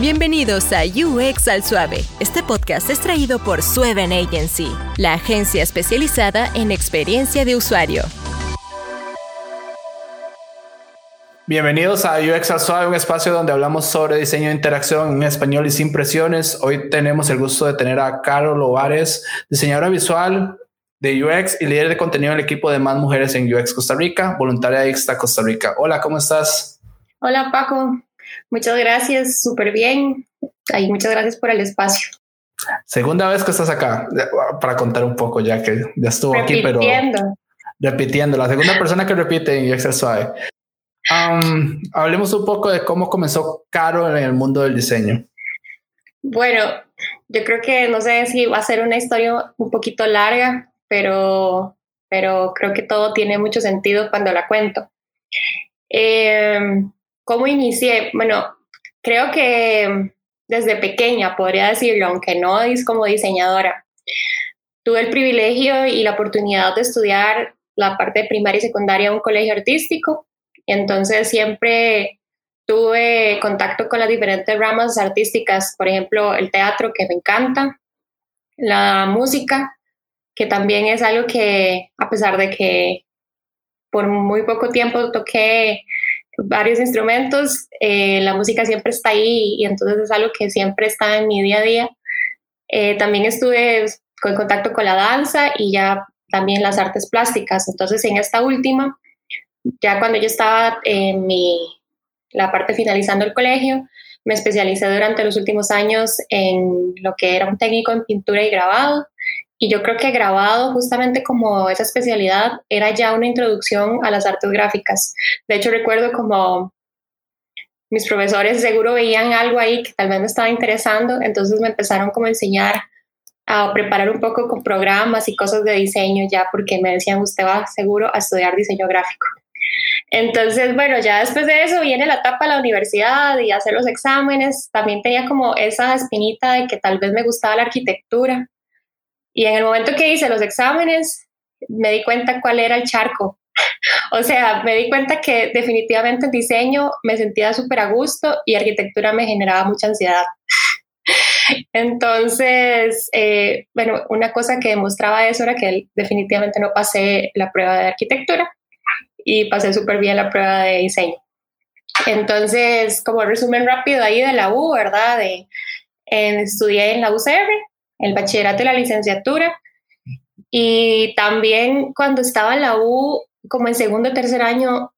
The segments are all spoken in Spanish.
Bienvenidos a UX al Suave. Este podcast es traído por Sueven Agency, la agencia especializada en experiencia de usuario. Bienvenidos a UX al Suave, un espacio donde hablamos sobre diseño de interacción en español y sin presiones. Hoy tenemos el gusto de tener a Carol Ovares, diseñadora visual de UX y líder de contenido en el equipo de Más Mujeres en UX Costa Rica, voluntaria de Ixta Costa Rica. Hola, ¿cómo estás? Hola Paco, muchas gracias, súper bien. Y muchas gracias por el espacio. Segunda vez que estás acá, para contar un poco, ya que ya estuvo aquí, pero repitiendo, la segunda persona que repite en al Suave. Um, hablemos un poco de cómo comenzó Caro en el mundo del diseño. Bueno, yo creo que no sé si va a ser una historia un poquito larga, pero, pero creo que todo tiene mucho sentido cuando la cuento. Em, ¿Cómo inicié? Bueno, creo que desde pequeña, podría decirlo, aunque no como diseñadora, tuve el privilegio y la oportunidad de estudiar la parte primaria y secundaria en un colegio artístico entonces siempre tuve contacto con las diferentes ramas artísticas, por ejemplo, el teatro, que me encanta, la música, que también es algo que, a pesar de que por muy poco tiempo toqué varios instrumentos, eh, la música siempre está ahí y entonces es algo que siempre está en mi día a día. Eh, también estuve con contacto con la danza y ya también las artes plásticas. Entonces en esta última ya cuando yo estaba en mi, la parte finalizando el colegio, me especialicé durante los últimos años en lo que era un técnico en pintura y grabado. Y yo creo que grabado, justamente como esa especialidad, era ya una introducción a las artes gráficas. De hecho, recuerdo como mis profesores seguro veían algo ahí que tal vez me estaba interesando, entonces me empezaron como a enseñar a preparar un poco con programas y cosas de diseño ya, porque me decían, usted va seguro a estudiar diseño gráfico. Entonces, bueno, ya después de eso viene la etapa de la universidad y hacer los exámenes. También tenía como esa espinita de que tal vez me gustaba la arquitectura. Y en el momento que hice los exámenes, me di cuenta cuál era el charco. o sea, me di cuenta que definitivamente el diseño me sentía súper a gusto y arquitectura me generaba mucha ansiedad. Entonces, eh, bueno, una cosa que demostraba eso era que definitivamente no pasé la prueba de arquitectura y pasé súper bien la prueba de diseño. Entonces, como resumen rápido ahí de la U, ¿verdad? De, estudié en la UCR, el bachillerato y la licenciatura. Y también cuando estaba en la U, como en segundo o tercer año,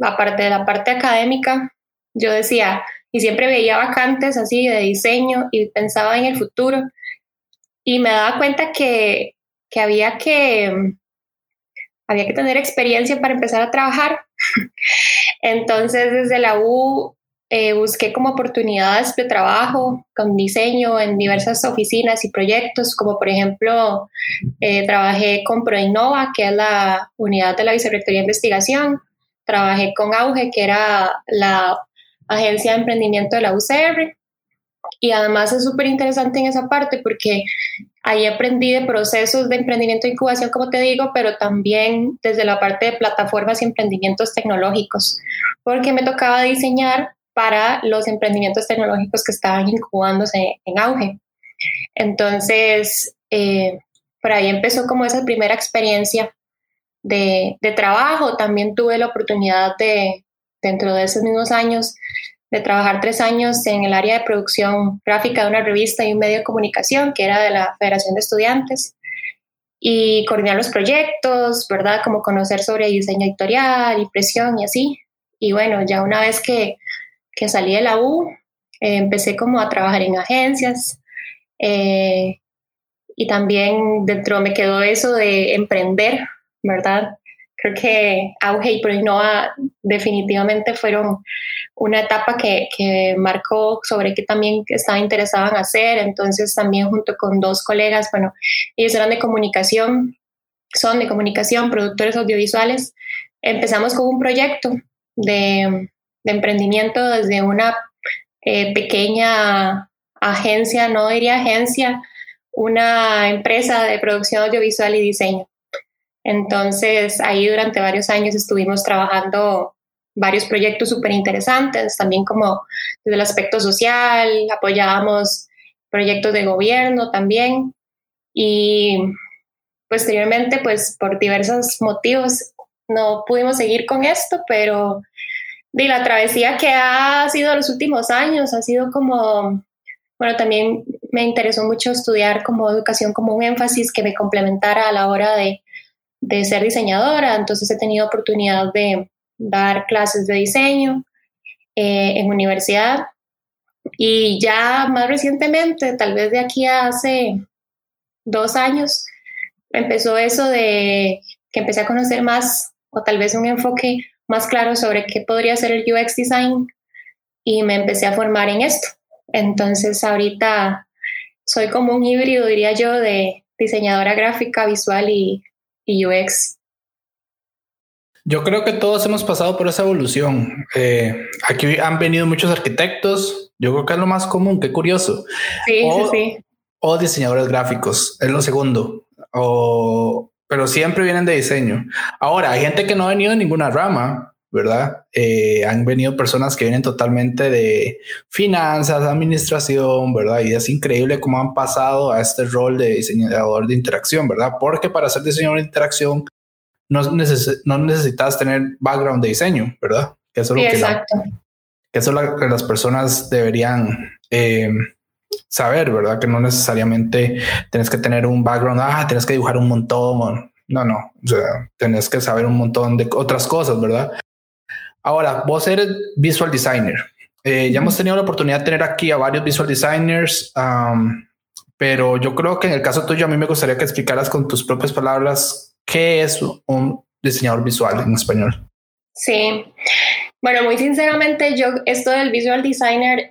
aparte de la parte académica, yo decía, y siempre veía vacantes así de diseño y pensaba en el futuro. Y me daba cuenta que, que había que había que tener experiencia para empezar a trabajar. Entonces, desde la U eh, busqué como oportunidades de trabajo con diseño en diversas oficinas y proyectos, como por ejemplo, eh, trabajé con ProInnova, que es la unidad de la Vicerrectoría de Investigación, trabajé con Auge, que era la agencia de emprendimiento de la UCR, y además es súper interesante en esa parte porque Ahí aprendí de procesos de emprendimiento e incubación, como te digo, pero también desde la parte de plataformas y emprendimientos tecnológicos, porque me tocaba diseñar para los emprendimientos tecnológicos que estaban incubándose en auge. Entonces, eh, por ahí empezó como esa primera experiencia de, de trabajo. También tuve la oportunidad de, dentro de esos mismos años, de trabajar tres años en el área de producción gráfica de una revista y un medio de comunicación que era de la Federación de Estudiantes y coordinar los proyectos, ¿verdad? Como conocer sobre diseño editorial, impresión y así. Y bueno, ya una vez que, que salí de la U, eh, empecé como a trabajar en agencias eh, y también dentro me quedó eso de emprender, ¿verdad? Creo que Auge y ProInnova definitivamente fueron una etapa que, que, marcó sobre qué también estaba interesada en hacer. Entonces también junto con dos colegas, bueno, ellos eran de comunicación, son de comunicación, productores audiovisuales. Empezamos con un proyecto de, de emprendimiento desde una eh, pequeña agencia, no diría agencia, una empresa de producción audiovisual y diseño. Entonces, ahí durante varios años estuvimos trabajando varios proyectos súper interesantes, también como desde el aspecto social, apoyábamos proyectos de gobierno también y posteriormente pues por diversos motivos no pudimos seguir con esto, pero de la travesía que ha sido los últimos años ha sido como, bueno, también me interesó mucho estudiar como educación como un énfasis que me complementara a la hora de, de ser diseñadora, entonces he tenido oportunidad de dar clases de diseño eh, en universidad. Y ya más recientemente, tal vez de aquí a hace dos años, empezó eso de que empecé a conocer más o tal vez un enfoque más claro sobre qué podría ser el UX design y me empecé a formar en esto. Entonces ahorita soy como un híbrido, diría yo, de diseñadora gráfica, visual y, y UX. Yo creo que todos hemos pasado por esa evolución. Eh, aquí han venido muchos arquitectos. Yo creo que es lo más común. Qué curioso. Sí, sí, sí. O diseñadores gráficos. Es lo segundo. O, pero siempre vienen de diseño. Ahora, hay gente que no ha venido de ninguna rama, ¿verdad? Eh, han venido personas que vienen totalmente de finanzas, administración, ¿verdad? Y es increíble cómo han pasado a este rol de diseñador de interacción, ¿verdad? Porque para ser diseñador de interacción no, no necesitas tener background de diseño, ¿verdad? Que eso es lo que, que eso lo que las personas deberían eh, saber, ¿verdad? Que no necesariamente tienes que tener un background, ah, tienes que dibujar un montón. No, no, o sea, tienes que saber un montón de otras cosas, ¿verdad? Ahora, vos eres visual designer. Eh, ya hemos tenido la oportunidad de tener aquí a varios visual designers, pero yo creo que en el caso tuyo a mí me gustaría que explicaras con tus propias palabras ¿Qué es un diseñador visual en español? Sí, bueno, muy sinceramente yo esto del visual designer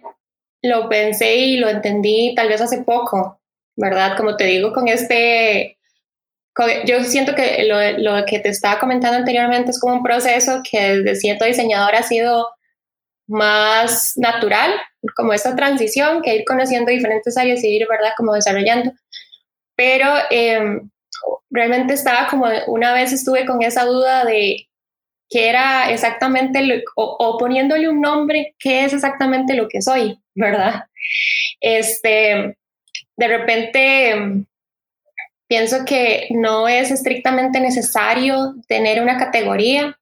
lo pensé y lo entendí tal vez hace poco, ¿verdad? Como te digo, con este, yo siento que lo, lo, que te estaba comentando anteriormente es como un proceso que desde cierto diseñador ha sido más natural, como esta transición, que ir conociendo diferentes áreas y ir, ¿verdad? Como desarrollando. Pero eh, realmente estaba como, una vez estuve con esa duda de qué era exactamente, o, poniéndole un nombre, qué es exactamente lo que soy, ¿verdad? Este, de repente pienso que no es estrictamente necesario tener una categoría,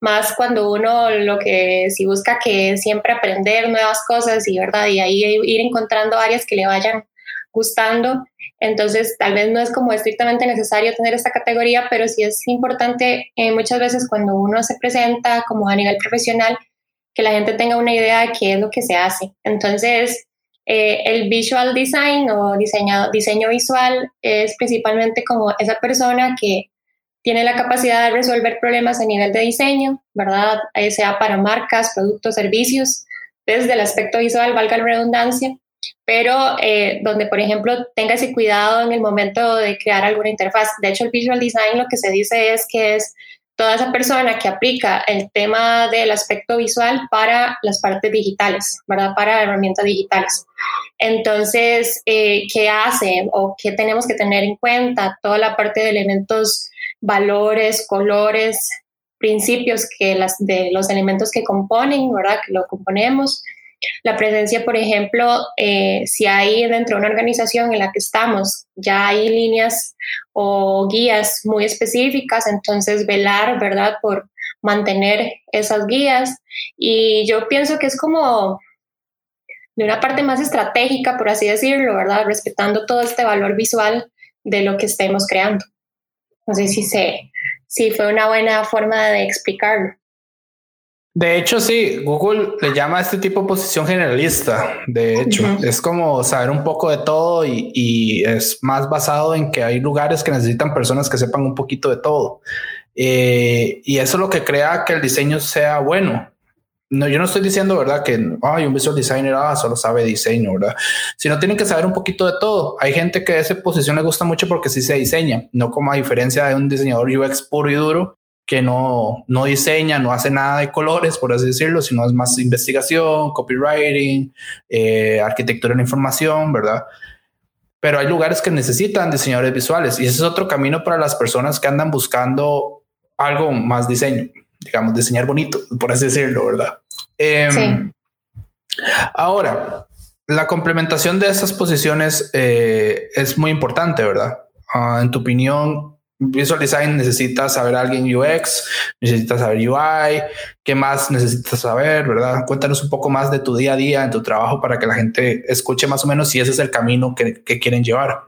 más cuando uno lo que si busca que siempre aprender nuevas cosas y verdad y ahí ir encontrando áreas que le vayan gustando entonces, tal vez no es como estrictamente necesario tener esta categoría, pero sí es importante eh, muchas veces cuando uno se presenta como a nivel profesional, que la gente tenga una idea de qué es lo que se hace. Entonces, eh, el visual design o diseño, visual es principalmente como esa persona que tiene la capacidad de resolver problemas a nivel de diseño, ¿verdad? sea para marcas, productos, servicios, desde el aspecto visual, valga la redundancia, pero eh, donde, por ejemplo, tenga ese cuidado en el momento de crear alguna interfaz. De hecho, el visual design lo que se dice es que es toda esa persona que aplica el tema del aspecto visual para las partes digitales, ¿verdad? Para herramientas digitales. Entonces, eh, ¿qué hace o qué tenemos que tener en cuenta? Toda la parte de elementos, valores, colores, principios que las, de los elementos que componen, ¿verdad? Que lo componemos la presencia, por ejemplo, eh, si hay dentro de una organización en la que estamos, ya hay líneas o guías muy específicas, entonces velar, ¿verdad?, por mantener esas guías. Y yo pienso que es como de una parte más estratégica, por así decirlo, ¿verdad?, respetando todo este valor visual de lo que estemos creando. No sé si, se, si fue una buena forma de explicarlo. De hecho, sí, Google le llama a este tipo de posición generalista. De hecho, es como saber un poco de todo y, es más basado en que hay lugares que necesitan personas que sepan un poquito de todo. Eh, y eso es lo que crea que el diseño sea bueno. No, yo no estoy diciendo, ¿verdad? Que hay un visual designer ah, solo sabe diseño, ¿verdad? Sino tienen que saber un poquito de todo. Hay gente que esa posición le gusta mucho porque sí se diseña, no como a diferencia de un diseñador UX puro y duro que no, no diseña, no hace nada de colores, por así decirlo, sino es más investigación, copywriting, eh, arquitectura de la información, ¿verdad? Pero hay lugares que necesitan diseñadores visuales y ese es otro camino para las personas que andan buscando algo más diseño. digamos, diseñar bonito, por así decirlo, ¿verdad? Em, sí. Ahora, la complementación de esas posiciones eh, es muy importante, ¿verdad? Ah, en tu opinión, Visual Design necesita saber alguien UX, necesitas saber UI, ¿qué más necesitas saber, verdad? Cuéntanos un poco más de tu día a día en tu trabajo para que la gente escuche más o menos si ese es el camino que, que quieren llevar.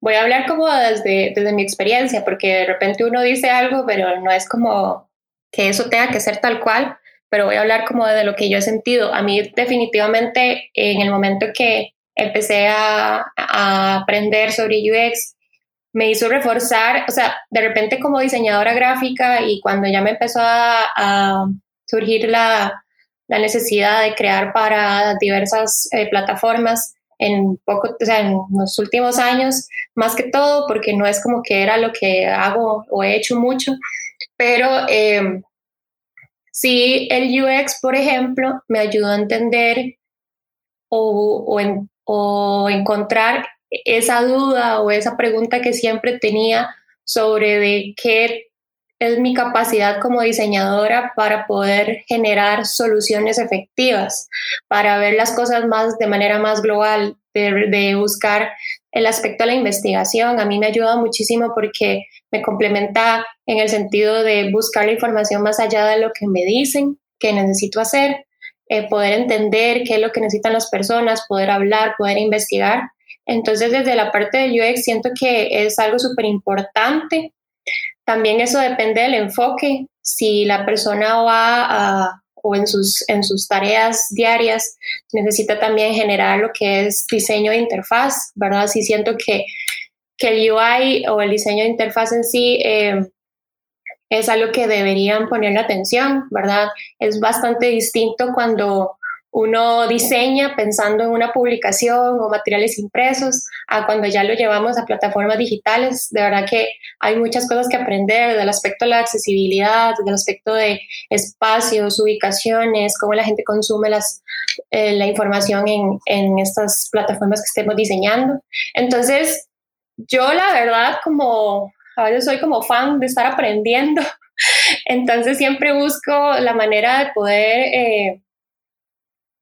Voy a hablar como desde, desde mi experiencia, porque de repente uno dice algo, pero no es como que eso tenga que ser tal cual, pero voy a hablar como de lo que yo he sentido. A mí definitivamente en el momento que empecé a, a aprender sobre UX, me hizo reforzar, o sea, de repente como diseñadora gráfica y cuando ya me empezó a, surgir la, la, necesidad de crear para diversas eh, plataformas en poco, o sea, en los últimos años, más que todo, porque no es como que era lo que hago o he hecho mucho, pero eh, sí el UX, por ejemplo, me ayudó a entender o, o, en, o encontrar esa duda o esa pregunta que siempre tenía sobre de qué es mi capacidad como diseñadora para poder generar soluciones efectivas, para ver las cosas más de manera más global, de, buscar el aspecto de la investigación. A mí me ayuda muchísimo porque me complementa en el sentido de buscar la información más allá de lo que me dicen que necesito hacer, eh, poder entender qué es lo que necesitan las personas, poder hablar, poder investigar entonces, desde la parte de UX siento que es algo súper importante. También eso depende del enfoque. Si la persona va a, o en sus, en sus tareas diarias necesita también generar lo que es diseño de interfaz, ¿verdad? Sí siento que, que el UI o el diseño de interfaz en sí eh, es algo que deberían ponerle atención, ¿verdad? Es bastante distinto cuando uno diseña pensando en una publicación o materiales impresos, a cuando ya lo llevamos a plataformas digitales. De verdad que hay muchas cosas que aprender del aspecto de la accesibilidad, del aspecto de espacios, ubicaciones, cómo la gente consume las, eh, la información en, estas plataformas que estemos diseñando. Entonces, yo la verdad como a veces soy como fan de estar aprendiendo, entonces siempre busco la manera de poder... Eh,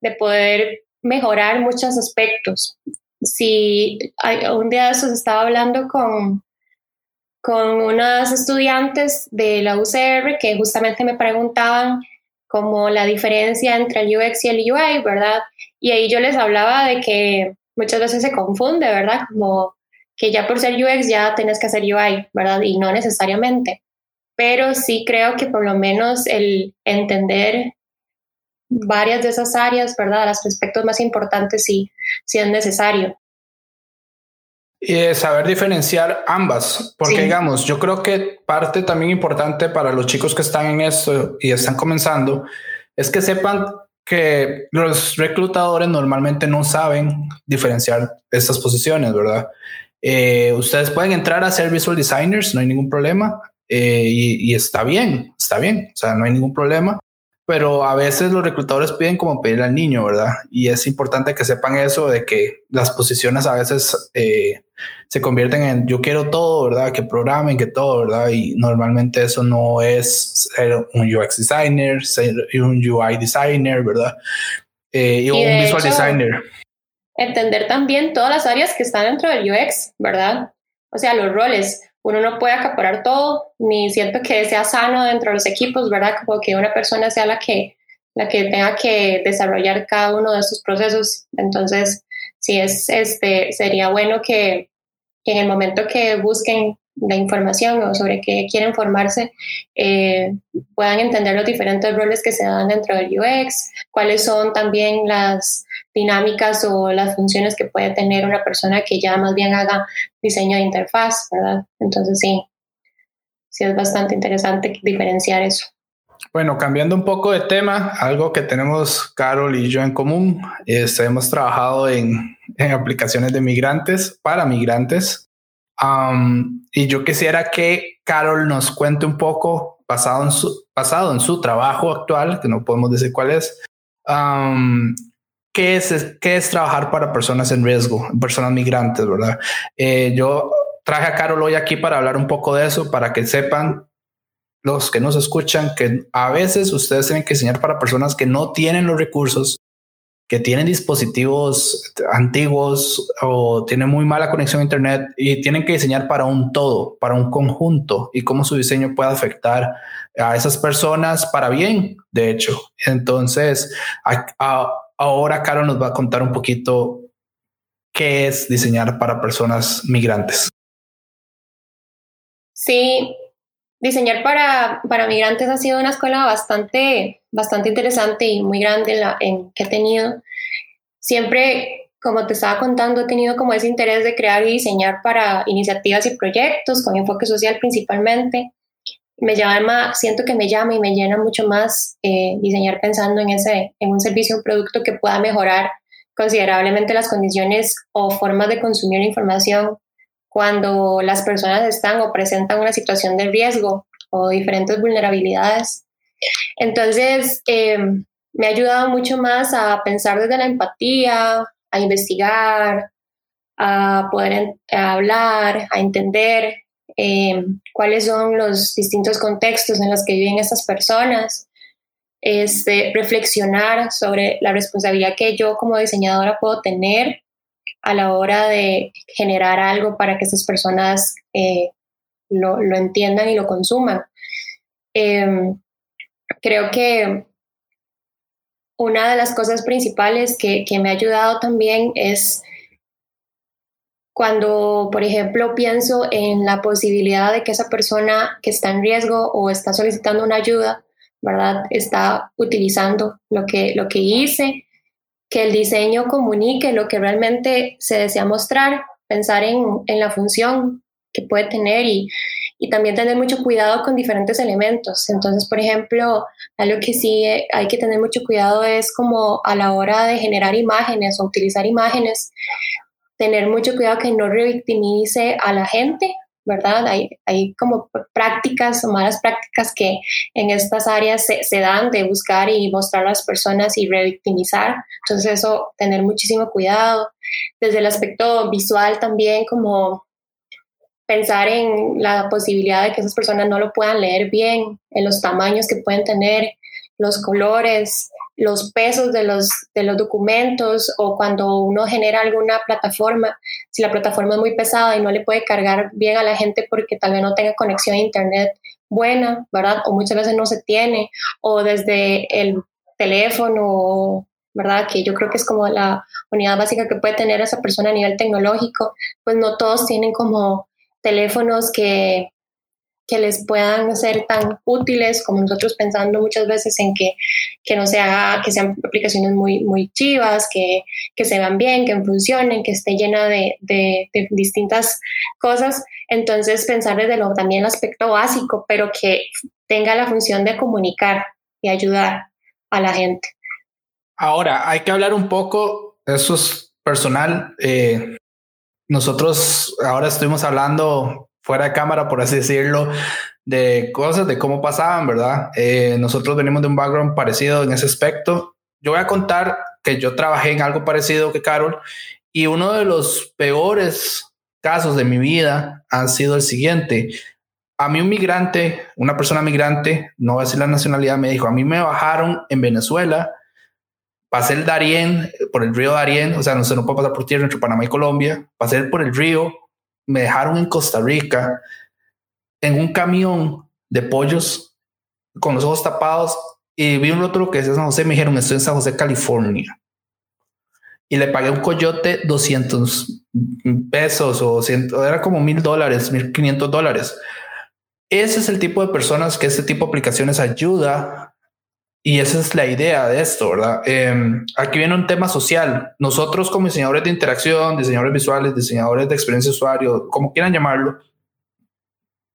de poder mejorar muchos aspectos. Si un día de esos estaba hablando con, con unas estudiantes de la UCR que justamente me preguntaban como la diferencia entre el UX y el UI, ¿verdad? Y ahí yo les hablaba de que muchas veces se confunde, ¿verdad? Como que ya por ser UX ya tenés que hacer UI, ¿verdad? Y no necesariamente. Pero sí creo que por lo menos el entender varias de esas áreas, ¿verdad? Los aspectos más importantes sí, sí es necesario. Y saber diferenciar ambas, porque digamos, yo creo que parte también importante para los chicos que están en esto y están comenzando es que sepan que los reclutadores normalmente no saben diferenciar estas posiciones, ¿verdad? Eh, ustedes pueden entrar a ser visual designers, no hay ningún problema, eh, y, y, está bien, está bien, o sea, no hay ningún problema pero a veces los reclutadores piden como pedir al niño, ¿verdad? Y es importante que sepan eso de que las posiciones a veces eh, se convierten en yo quiero todo, ¿verdad? Que programen, que todo, ¿verdad? Y normalmente eso no es ser un UX designer, ser un UI designer, ¿verdad? Eh, y, un visual designer. Entender también todas las áreas que están dentro del UX, ¿verdad? O sea, los roles uno no puede acaparar todo, ni siento que sea sano dentro de los equipos, ¿verdad? Como que una persona sea la que, la que tenga que desarrollar cada uno de esos procesos. Entonces, sí, es, este, sería bueno que en el momento que busquen la información o sobre qué quieren formarse, eh, puedan entender los diferentes roles que se dan dentro del UX, cuáles son también las dinámicas o las funciones que puede tener una persona que ya más bien haga diseño de interfaz, ¿verdad? Entonces sí, sí es bastante interesante diferenciar eso. Bueno, cambiando un poco de tema, algo que tenemos Carol y yo en común, es, hemos trabajado en, en aplicaciones de migrantes para migrantes y yo quisiera que Carol nos cuente un poco, basado en su, basado en su trabajo actual, que no podemos decir cuál es, ¿qué, es qué es trabajar para personas en riesgo, personas migrantes, ¿verdad? Eh, yo traje a Carol hoy aquí para hablar un poco de eso, para que sepan los que nos escuchan que a veces ustedes tienen que diseñar para personas que no tienen los recursos, que tienen dispositivos antiguos o tienen muy mala conexión a Internet y tienen que diseñar para un todo, para un conjunto y cómo su diseño puede afectar a esas personas para bien, de hecho. Entonces, ahora Caro nos va a contar un poquito qué es diseñar para personas migrantes. Sí, diseñar para, para migrantes ha sido una escuela bastante, bastante interesante y muy grande la, en que he tenido. Siempre, como te estaba contando, he tenido como ese interés de crear y diseñar para iniciativas y proyectos con enfoque social principalmente. Me llama, siento que me llama y me llena mucho más eh, diseñar pensando en, ese, en un servicio, un producto que pueda mejorar considerablemente las condiciones o formas de consumir información cuando las personas están o presentan una situación de riesgo o diferentes vulnerabilidades. Entonces, eh, me ha ayudado mucho más a pensar desde la empatía, a investigar, a poder hablar, a entender eh, cuáles son los distintos contextos en los que viven estas personas, este, reflexionar sobre la responsabilidad que yo como diseñadora puedo tener a la hora de generar algo para que estas personas eh, lo, entiendan y lo consuman. Em, creo que una de las cosas principales que, me ha ayudado también es cuando, por ejemplo, pienso en la posibilidad de que esa persona que está en riesgo o está solicitando una ayuda, ¿verdad? Está utilizando lo que, lo que hice que el diseño comunique lo que realmente se desea mostrar, pensar en, en la función que puede tener y, y, también tener mucho cuidado con diferentes elementos. Entonces, por ejemplo, algo que sí hay que tener mucho cuidado es como a la hora de generar imágenes o utilizar imágenes, tener mucho cuidado que no revictimice a la gente ¿verdad? Hay, hay como prácticas o malas prácticas que en estas áreas se, se, dan de buscar y mostrar a las personas y revictimizar. Entonces eso, tener muchísimo cuidado. Desde el aspecto visual también, como pensar en la posibilidad de que esas personas no lo puedan leer bien, en los tamaños que pueden tener, los colores, los pesos de los, de los documentos o cuando uno genera alguna plataforma, si la plataforma es muy pesada y no le puede cargar bien a la gente porque tal vez no tenga conexión a internet buena, ¿verdad? O muchas veces no se tiene, o desde el teléfono, ¿verdad? Que yo creo que es como la unidad básica que puede tener esa persona a nivel tecnológico, pues no todos tienen como teléfonos que que les puedan ser tan útiles como nosotros pensando muchas veces en que, que no sea, que sean aplicaciones muy, muy chivas, que, que se vean bien, que funcionen, que esté llena de, de, distintas cosas. Entonces pensar desde lo, también el aspecto básico, pero que tenga la función de comunicar y ayudar a la gente. Ahora, hay que hablar un poco, eso es personal. Eh, nosotros ahora estuvimos hablando fuera de cámara, por así decirlo, de cosas, de cómo pasaban, ¿verdad? Eh, nosotros venimos de un background parecido en ese aspecto. Yo voy a contar que yo trabajé en algo parecido que Carol y uno de los peores casos de mi vida ha sido el siguiente. A mí un migrante, una persona migrante, no voy a decir la nacionalidad, me dijo, a mí me bajaron en Venezuela, pasé el Darién, por el río Darién, o sea, no se no puede pasar por tierra entre Panamá y Colombia, pasé por el río, me dejaron en Costa Rica en un camión de pollos con los ojos tapados y vi un otro que decía San José, me dijeron, estoy en San José, California. Y le pagué un coyote 200 pesos o era como mil dólares, mil quinientos dólares. Ese es el tipo de personas que este tipo de aplicaciones ayuda y esa es la idea de esto, ¿verdad? Em, aquí viene un tema social. Nosotros como diseñadores de interacción, diseñadores visuales, diseñadores de experiencia de usuario, como quieran llamarlo,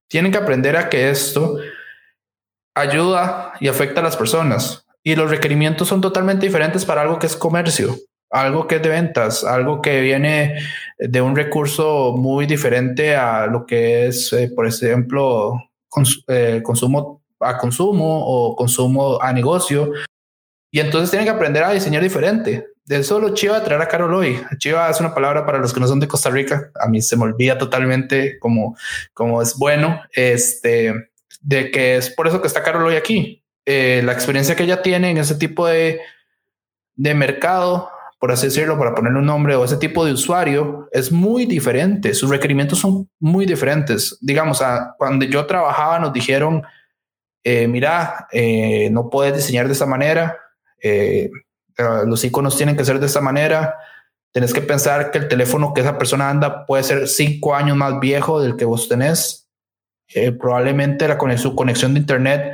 tienen que aprender a que esto ayuda y afecta a las personas. Y los requerimientos son totalmente diferentes para algo que es comercio, algo que es de ventas, algo que viene de un recurso muy diferente a lo que es, eh, por ejemplo, eh, consumo a consumo o consumo a negocio. Y entonces tienen que aprender a diseñar diferente. De eso lo chiva traer a Carol hoy. Chiva es una palabra para los que no son de Costa Rica. A mí se me olvida totalmente como, como es bueno. Este de que es por eso que está Carol hoy aquí. Eh, la experiencia que ella tiene en ese tipo de, de mercado, por así decirlo, para ponerle un nombre, o ese tipo de usuario, es muy diferente. Sus requerimientos son muy diferentes. Digamos, a, cuando yo trabajaba nos dijeron, eh, mira, eh, no puedes diseñar de esta manera, los iconos tienen que ser de esta manera, Tienes que pensar que el teléfono que esa persona anda puede ser cinco años más viejo del que vos tenés. Eh, probablemente la su conexión de Internet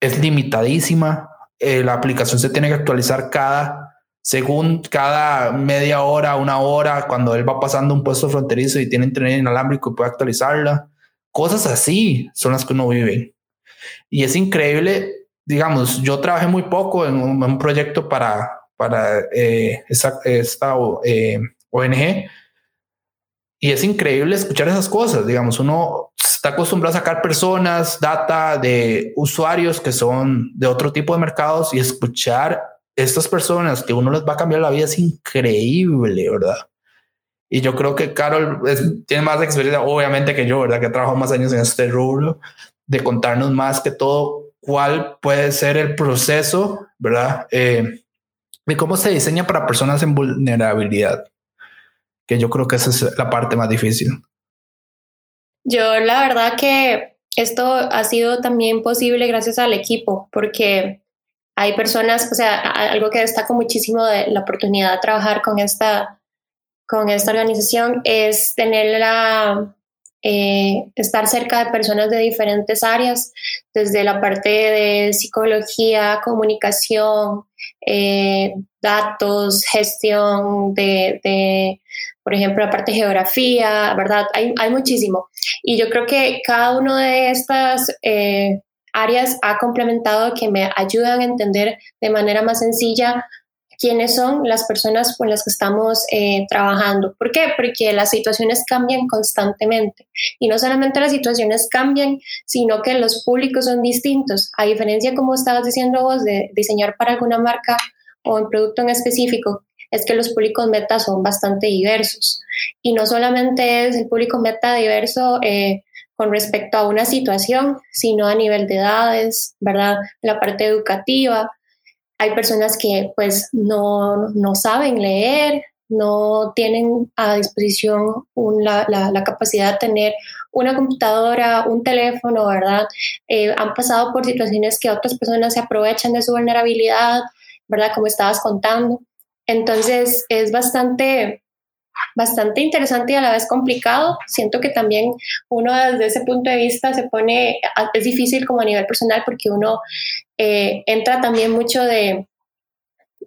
es limitadísima. Eh, la aplicación se tiene que actualizar cada, según cada media hora, una hora, cuando él va pasando un puesto fronterizo y tiene Internet inalámbrico y puede actualizarla. Cosas así son las que uno vive. Y es increíble, digamos, yo trabajé muy poco en un proyecto para, para eh, esta, eh, ONG. Y es increíble escuchar esas cosas. Digamos, uno está acostumbrado a sacar personas, data de usuarios que son de otro tipo de mercados y escuchar estas personas que uno les va a cambiar la vida es increíble, ¿verdad? Y yo creo que Carol tiene más experiencia, obviamente, que yo, ¿verdad? Que ha trabajado más años en este rubro, de contarnos más que todo cuál puede ser el proceso, ¿verdad? Eh, de cómo se diseña para personas en vulnerabilidad, que yo creo que esa es la parte más difícil. Yo la verdad que esto ha sido también posible gracias al equipo, porque hay personas, o sea, algo que destaco muchísimo de la oportunidad de trabajar con esta, con esta organización es tener la, eh, estar cerca de personas de diferentes áreas, desde la parte de psicología, comunicación, eh, datos, gestión de, por ejemplo, la parte de geografía, ¿verdad? Hay, muchísimo. Y yo creo que cada una de estas eh, áreas ha complementado que me ayudan a entender de manera más sencilla quiénes son las personas con las que estamos eh, trabajando. ¿Por qué? Porque las situaciones cambian constantemente y no solamente las situaciones cambian, sino que los públicos son distintos. A diferencia, como estabas diciendo vos, de diseñar para alguna marca o un producto en específico, es que los públicos meta son bastante diversos. Y no solamente es el público meta diverso eh, con respecto a una situación, sino a nivel de edades, ¿verdad? La parte educativa, hay personas que pues no, no saben leer, no tienen a disposición la, la, capacidad de tener una computadora, un teléfono, ¿verdad? Eh, han pasado por situaciones que otras personas se aprovechan de su vulnerabilidad, ¿verdad? Como estabas contando. Entonces es bastante, bastante interesante y a la vez complicado. Siento que también uno desde ese punto de vista se pone, es difícil como a nivel personal porque uno eh, entra también mucho de,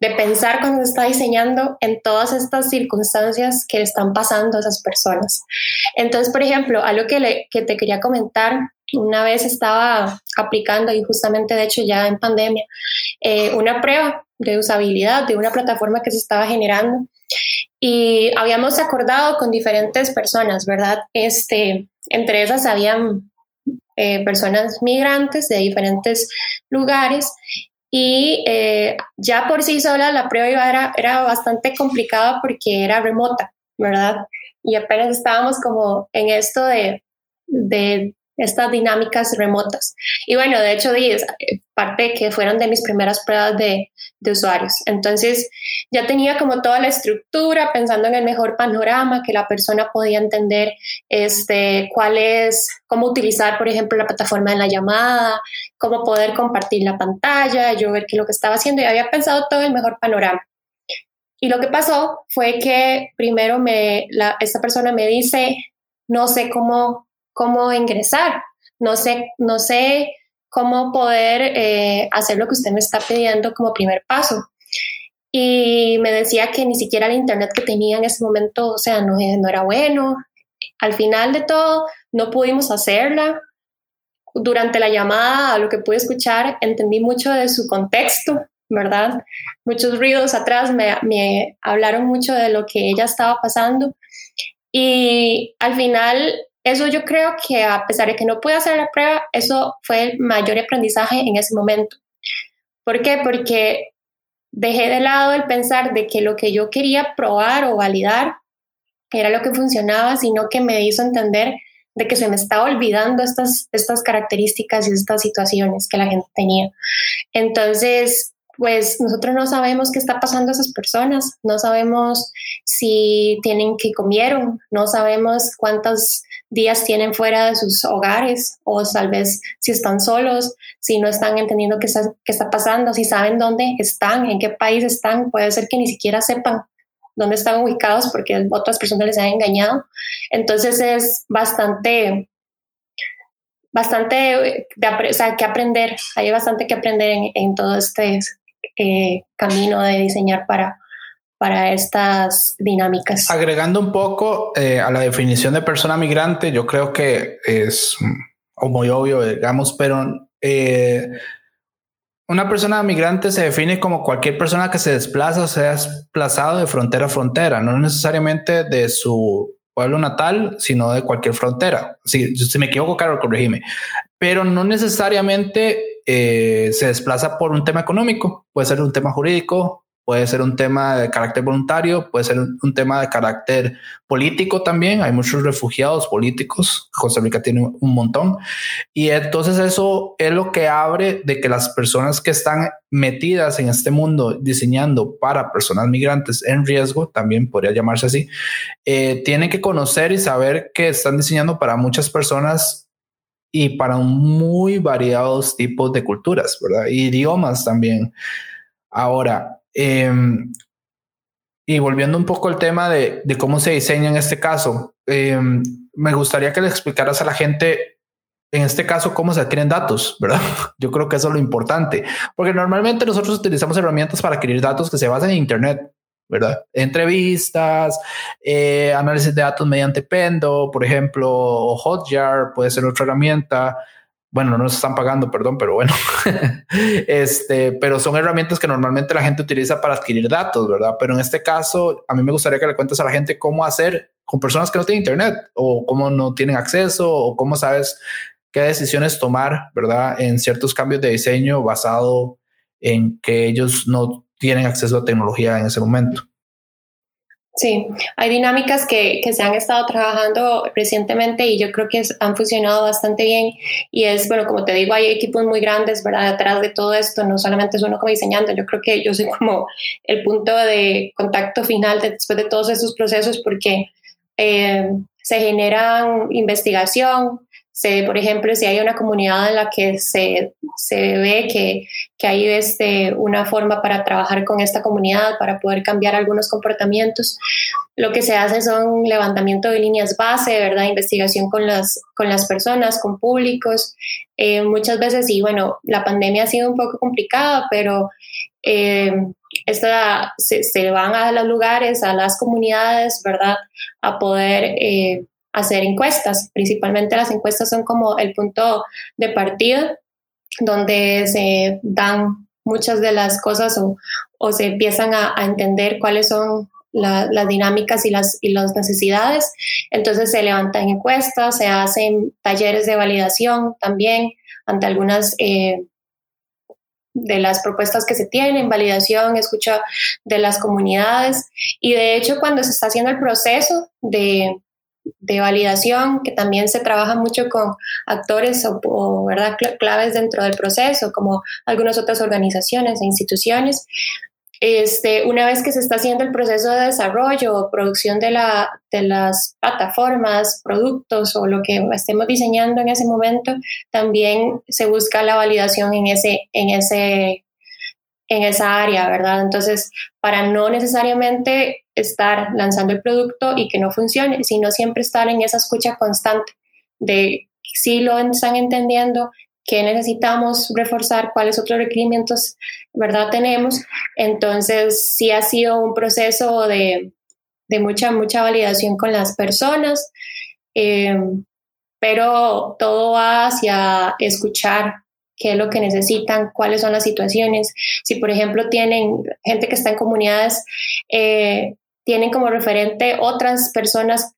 de pensar cuando se está diseñando en todas estas circunstancias que están pasando a esas personas. Entonces, por ejemplo, algo que, le, que te quería comentar, una vez estaba aplicando y justamente de hecho ya en pandemia, eh, una prueba de usabilidad de una plataforma que se estaba generando y habíamos acordado con diferentes personas, ¿verdad? Este, entre esas habían eh, personas migrantes de diferentes lugares y eh, ya por sí sola la prueba era, bastante complicada porque era remota, ¿verdad? Y apenas estábamos como en esto de estas dinámicas remotas. Y bueno, de hecho, eh, parte que fueron de mis primeras pruebas de, de, usuarios. Entonces, ya tenía como toda la estructura, pensando en el mejor panorama, que la persona podía entender este, cuál es, cómo utilizar, por ejemplo, la plataforma de la llamada, cómo poder compartir la pantalla, yo ver qué es lo que estaba haciendo y había pensado todo el mejor panorama. Y lo que pasó fue que primero me, la, esta persona me dice, no sé cómo cómo ingresar, no sé, no sé cómo poder eh, hacer lo que usted me está pidiendo como primer paso. Y me decía que ni siquiera el internet que tenía en ese momento, o sea, no, no era bueno. Al final de todo, no pudimos hacerla. Durante la llamada, a lo que pude escuchar, entendí mucho de su contexto, ¿verdad? Muchos ruidos atrás me, me hablaron mucho de lo que ella estaba pasando. Y al final eso yo creo que a pesar de que no pude hacer la prueba, eso fue el mayor aprendizaje en ese momento. ¿Por qué? Porque dejé de lado el pensar de que lo que yo quería probar o validar era lo que funcionaba, sino que me hizo entender de que se me estaba olvidando estas, estas características y estas situaciones que la gente tenía. Entonces, pues nosotros no sabemos qué está pasando a esas personas, no sabemos si tienen que comieron, no sabemos cuántos días tienen fuera de sus hogares o tal vez si están solos, si no están entendiendo qué está, qué está pasando, si saben dónde están, en qué país están, puede ser que ni siquiera sepan dónde están ubicados porque otras personas les han engañado. Entonces es bastante, bastante, sea, que aprender, hay bastante que aprender en, en todo este eh, camino de diseñar para, para estas dinámicas. Agregando un poco eh, a la definición de persona migrante, yo creo que es muy obvio, digamos, pero eh, una persona migrante se define como cualquier persona que se desplaza o sea desplazado de frontera a frontera, no necesariamente de su pueblo natal, sino de cualquier frontera. Si, si me equivoco, Carol, corregime. Pero no necesariamente eh, se desplaza por un tema económico, puede ser un tema jurídico, puede ser un tema de carácter voluntario, puede ser un, tema de carácter político también. Hay muchos refugiados políticos. Costa Rica tiene un montón. Y entonces eso es lo que abre de que las personas que están metidas en este mundo diseñando para personas migrantes en riesgo, también podría llamarse así, eh, tienen que conocer y saber que están diseñando para muchas personas y para muy variados tipos de culturas, ¿verdad? Idiomas también. Ahora, Em, y volviendo un poco al tema de, cómo se diseña en este caso, em, me gustaría que le explicaras a la gente, en este caso, cómo se adquieren datos, ¿verdad? Yo creo que eso es lo importante, porque normalmente nosotros utilizamos herramientas para adquirir datos que se basan en Internet, ¿verdad? Entrevistas, eh, análisis de datos mediante Pendo, por ejemplo, o Hotjar puede ser otra herramienta bueno, no nos están pagando, perdón, pero bueno, este, pero son herramientas que normalmente la gente utiliza para adquirir datos, ¿verdad? Pero en este caso, a mí me gustaría que le cuentes a la gente cómo hacer con personas que no tienen internet o cómo no tienen acceso o cómo sabes qué decisiones tomar, ¿verdad? En ciertos cambios de diseño basado en que ellos no tienen acceso a tecnología en ese momento. Sí, hay dinámicas que, que, se han estado trabajando recientemente y yo creo que han funcionado bastante bien. Y es, bueno, como te digo, hay equipos muy grandes, ¿verdad? Detrás de todo esto, no solamente es uno como diseñando, yo creo que yo soy como el punto de contacto final después de todos esos procesos porque eh, se genera investigación, se, por ejemplo, si hay una comunidad en la que se, se ve que, que, hay este, una forma para trabajar con esta comunidad, para poder cambiar algunos comportamientos, lo que se hace son levantamiento de líneas base, ¿verdad? Investigación con las, con las personas, con públicos. Eh, muchas veces, y bueno, la pandemia ha sido un poco complicada, pero eh, esta, se, se, van a los lugares, a las comunidades, ¿verdad? A poder... Eh, hacer encuestas. Principalmente las encuestas son como el punto de partida donde se dan muchas de las cosas o, se empiezan a, entender cuáles son la, las dinámicas y las, y las necesidades. Entonces se levantan encuestas, se hacen talleres de validación también ante algunas eh, de las propuestas que se tienen, validación, escucha de las comunidades. Y de hecho, cuando se está haciendo el proceso de, de validación, que también se trabaja mucho con actores o, ¿verdad? claves dentro del proceso, como algunas otras organizaciones e instituciones. Este, una vez que se está haciendo el proceso de desarrollo o producción de, la, de las plataformas, productos o lo que estemos diseñando en ese momento, también se busca la validación en ese, en ese en esa área, ¿verdad? Entonces, para no necesariamente estar lanzando el producto y que no funcione, sino siempre estar en esa escucha constante de si lo están entendiendo, qué necesitamos reforzar, cuáles otros requerimientos, ¿verdad? Tenemos. Entonces, sí ha sido un proceso de, de mucha, mucha validación con las personas, eh, pero todo va hacia escuchar qué es lo que necesitan, cuáles son las situaciones. Si, por ejemplo, tienen gente que está en comunidades, eh, tienen como referente otras personas,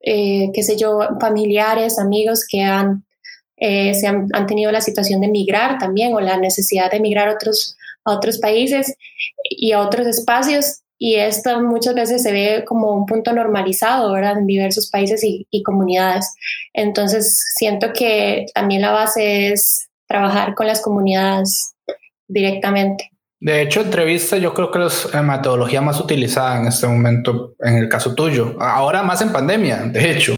eh, qué sé yo, familiares, amigos que han, eh, se han, han, tenido la situación de migrar también o la necesidad de migrar a otros, a otros países y a otros espacios. y esto muchas veces se ve como un punto normalizado, ¿verdad? En diversos países y, y comunidades. Entonces, siento que también la base es trabajar con las comunidades directamente. De hecho, entrevista yo creo que es la metodología más utilizada en este momento, en el caso tuyo. Ahora más en pandemia, de hecho.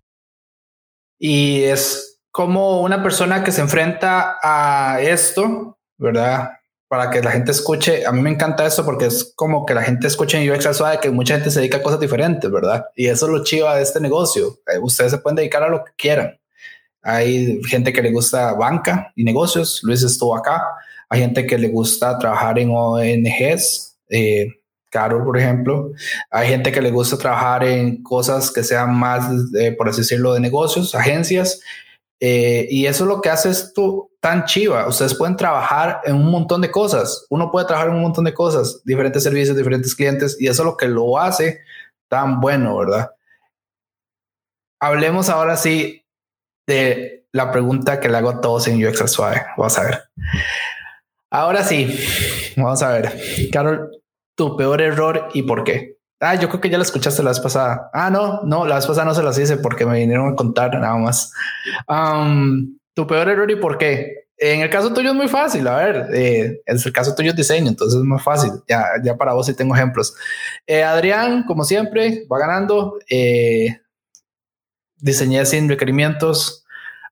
Y es como una persona que se enfrenta a esto, ¿verdad? Para que la gente escuche. A mí me encanta eso porque es como que la gente escuche en UX Suave que mucha gente se dedica a cosas diferentes, ¿verdad? Y eso es lo chiva de este negocio. Eh, ustedes se pueden dedicar a lo que quieran. Hay gente que le gusta banca y negocios. Luis estuvo acá hay gente que le gusta trabajar en ONGs, eh, Carol, por ejemplo. Hay gente que le gusta trabajar en cosas que sean más, por así decirlo, de negocios, agencias. Eh, y eso es lo que hace esto tan chiva. Ustedes pueden trabajar en un montón de cosas. Uno puede trabajar en un montón de cosas, diferentes servicios, diferentes clientes, y eso es lo que lo hace tan bueno, ¿verdad? Hablemos ahora sí de la pregunta que le hago a todos en UX. Vamos a ver. Ahora sí, vamos a ver. Carol, tu peor error y por qué. Ah, yo creo que ya la escuchaste la vez pasada. Ah, no, no, la vez pasada no se las hice porque me vinieron a contar nada más. tu peor error y por qué. En el caso tuyo es muy fácil. A ver, eh, en el caso tuyo es diseño, entonces es más fácil. Ya, ya para vos sí tengo ejemplos. Eh, Adrián, como siempre, va ganando. Eh, diseñé sin requerimientos.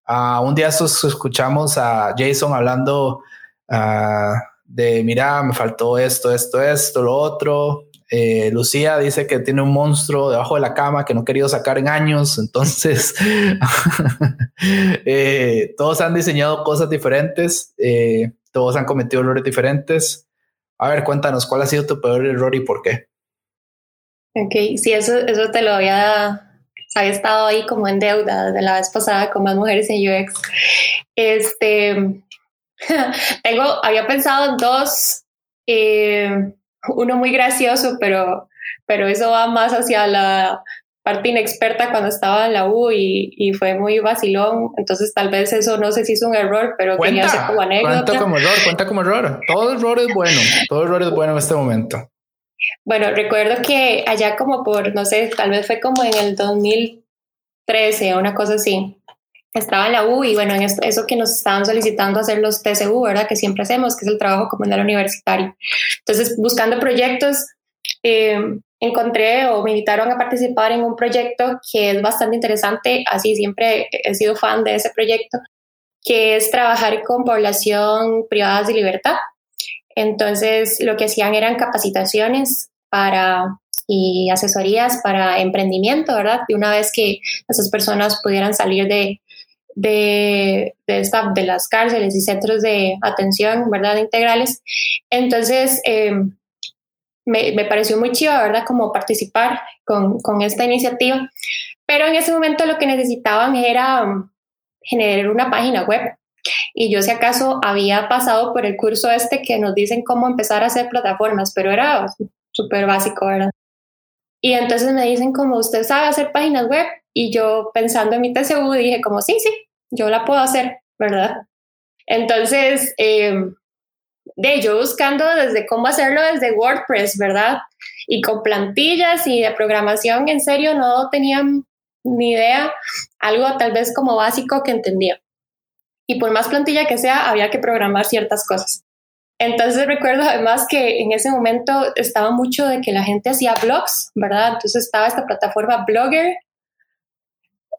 Uh, un día escuchamos a Jason hablando Ah, de, mira, me faltó esto, esto, esto, lo otro. Eh, Lucía dice que tiene un monstruo debajo de la cama que no ha querido sacar en años. Entonces, eh, todos han diseñado cosas diferentes, eh, todos han cometido errores diferentes. A ver, cuéntanos, ¿cuál ha sido tu peor error y por qué? Ok, sí, eso, eso te lo había, había estado ahí como en deuda de la vez pasada con más mujeres en UX. Este, Tengo, había pensado en dos, eh, uno muy gracioso, pero, pero eso va más hacia la parte inexperta cuando estaba en la U y, y, fue muy vacilón, entonces tal vez eso no sé si es un error, pero cuenta, quería como anécdota. Cuenta como error, cuenta como error. Todo error es bueno, todo error es bueno en este momento. Bueno, recuerdo que allá como por, no sé, tal vez fue como en el 2013 o una cosa así, estaba en la U y bueno, en eso que nos estaban solicitando hacer los TCU, ¿verdad? Que siempre hacemos, que es el trabajo comunal universitario. Entonces, buscando proyectos, eh, encontré o me invitaron a participar en un proyecto que es bastante interesante, así siempre he sido fan de ese proyecto, que es trabajar con población privada de libertad. Entonces, lo que hacían eran capacitaciones para y asesorías para emprendimiento, ¿verdad? Y una vez que esas personas pudieran salir de, de, de, las cárceles y centros de atención, ¿verdad? Integrales. Entonces, em, me, me, pareció muy chido, ¿verdad? Como participar con, con, esta iniciativa. Pero en ese momento lo que necesitaban era um, generar una página web. Y yo si acaso había pasado por el curso este que nos dicen cómo empezar a hacer plataformas, pero era súper básico, ¿verdad? Y entonces me dicen como usted sabe hacer páginas web y yo pensando en mi TCU dije como sí, sí, yo la puedo hacer, ¿verdad? Entonces, eh, de yo buscando desde cómo hacerlo desde WordPress, ¿verdad? Y con plantillas y de programación, en serio, no tenía ni idea, algo tal vez como básico que entendía. Y por más plantilla que sea, había que programar ciertas cosas. Entonces recuerdo además que en ese momento estaba mucho de que la gente hacía blogs, ¿verdad? Entonces estaba esta plataforma Blogger,